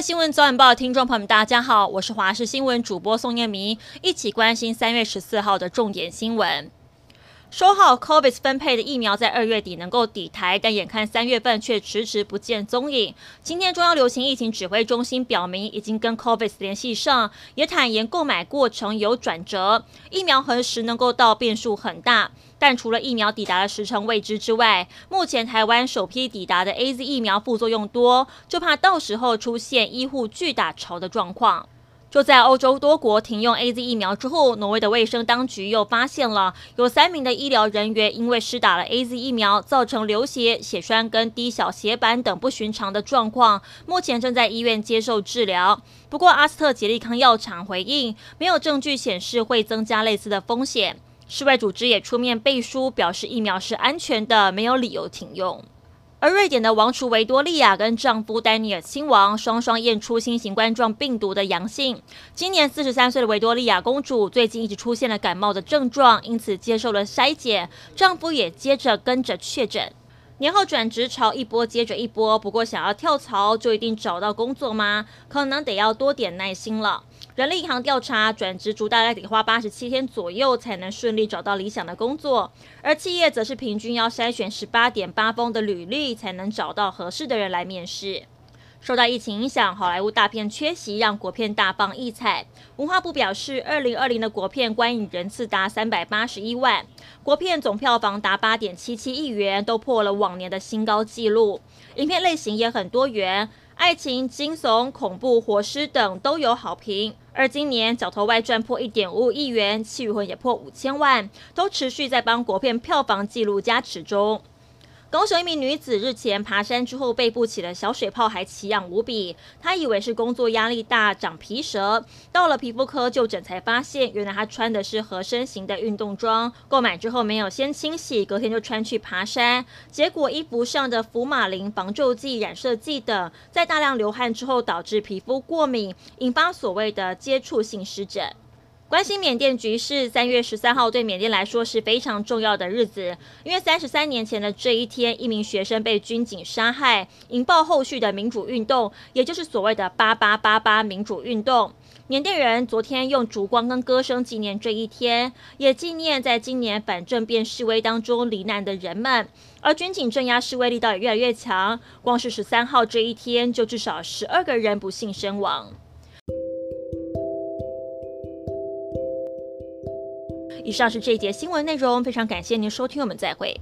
新闻早晚报听众朋友们，大家好，我是华视新闻主播宋念明，一起关心三月十四号的重点新闻。说好 COVID 分配的疫苗在二月底能够抵台，但眼看三月份却迟迟不见踪影。今天中央流行疫情指挥中心表明，已经跟 COVID 联系上，也坦言购买过程有转折，疫苗何时能够到变数很大。但除了疫苗抵达的时程未知之外，目前台湾首批抵达的 AZ 疫苗副作用多，就怕到时候出现医护巨打潮的状况。就在欧洲多国停用 AZ 疫苗之后，挪威的卫生当局又发现了有三名的医疗人员因为施打了 AZ 疫苗，造成流血、血栓跟低小血板等不寻常的状况，目前正在医院接受治疗。不过，阿斯特捷利康药厂回应，没有证据显示会增加类似的风险。世卫组织也出面背书，表示疫苗是安全的，没有理由停用。而瑞典的王储维多利亚跟丈夫丹尼尔亲王双双验出新型冠状病毒的阳性。今年四十三岁的维多利亚公主最近一直出现了感冒的症状，因此接受了筛检，丈夫也接着跟着确诊。年后转职潮一波接着一波，不过想要跳槽就一定找到工作吗？可能得要多点耐心了。人力银行调查，转职族大概得花八十七天左右才能顺利找到理想的工作，而企业则是平均要筛选十八点八封的履历才能找到合适的人来面试。受到疫情影响，好莱坞大片缺席，让国片大放异彩。文化部表示，二零二零的国片观影人次达三百八十一万，国片总票房达八点七七亿元，都破了往年的新高纪录。影片类型也很多元。爱情、惊悚、恐怖、活尸等都有好评，而今年《角头外传》破一点五亿元，《气与魂》也破五千万，都持续在帮国片票房纪录加持中。高雄一名女子日前爬山之后，背部起了小水泡，还奇痒无比。她以为是工作压力大长皮蛇，到了皮肤科就诊才发现，原来她穿的是合身型的运动装。购买之后没有先清洗，隔天就穿去爬山，结果衣服上的福马林防皱剂、染色剂等，在大量流汗之后导致皮肤过敏，引发所谓的接触性湿疹。关心缅甸局势，三月十三号对缅甸来说是非常重要的日子，因为三十三年前的这一天，一名学生被军警杀害，引爆后续的民主运动，也就是所谓的“八八八八”民主运动。缅甸人昨天用烛光跟歌声纪念这一天，也纪念在今年反政变示威当中罹难的人们。而军警镇压示威力道也越来越强，光是十三号这一天，就至少十二个人不幸身亡。以上是这一节新闻内容，非常感谢您收听，我们再会。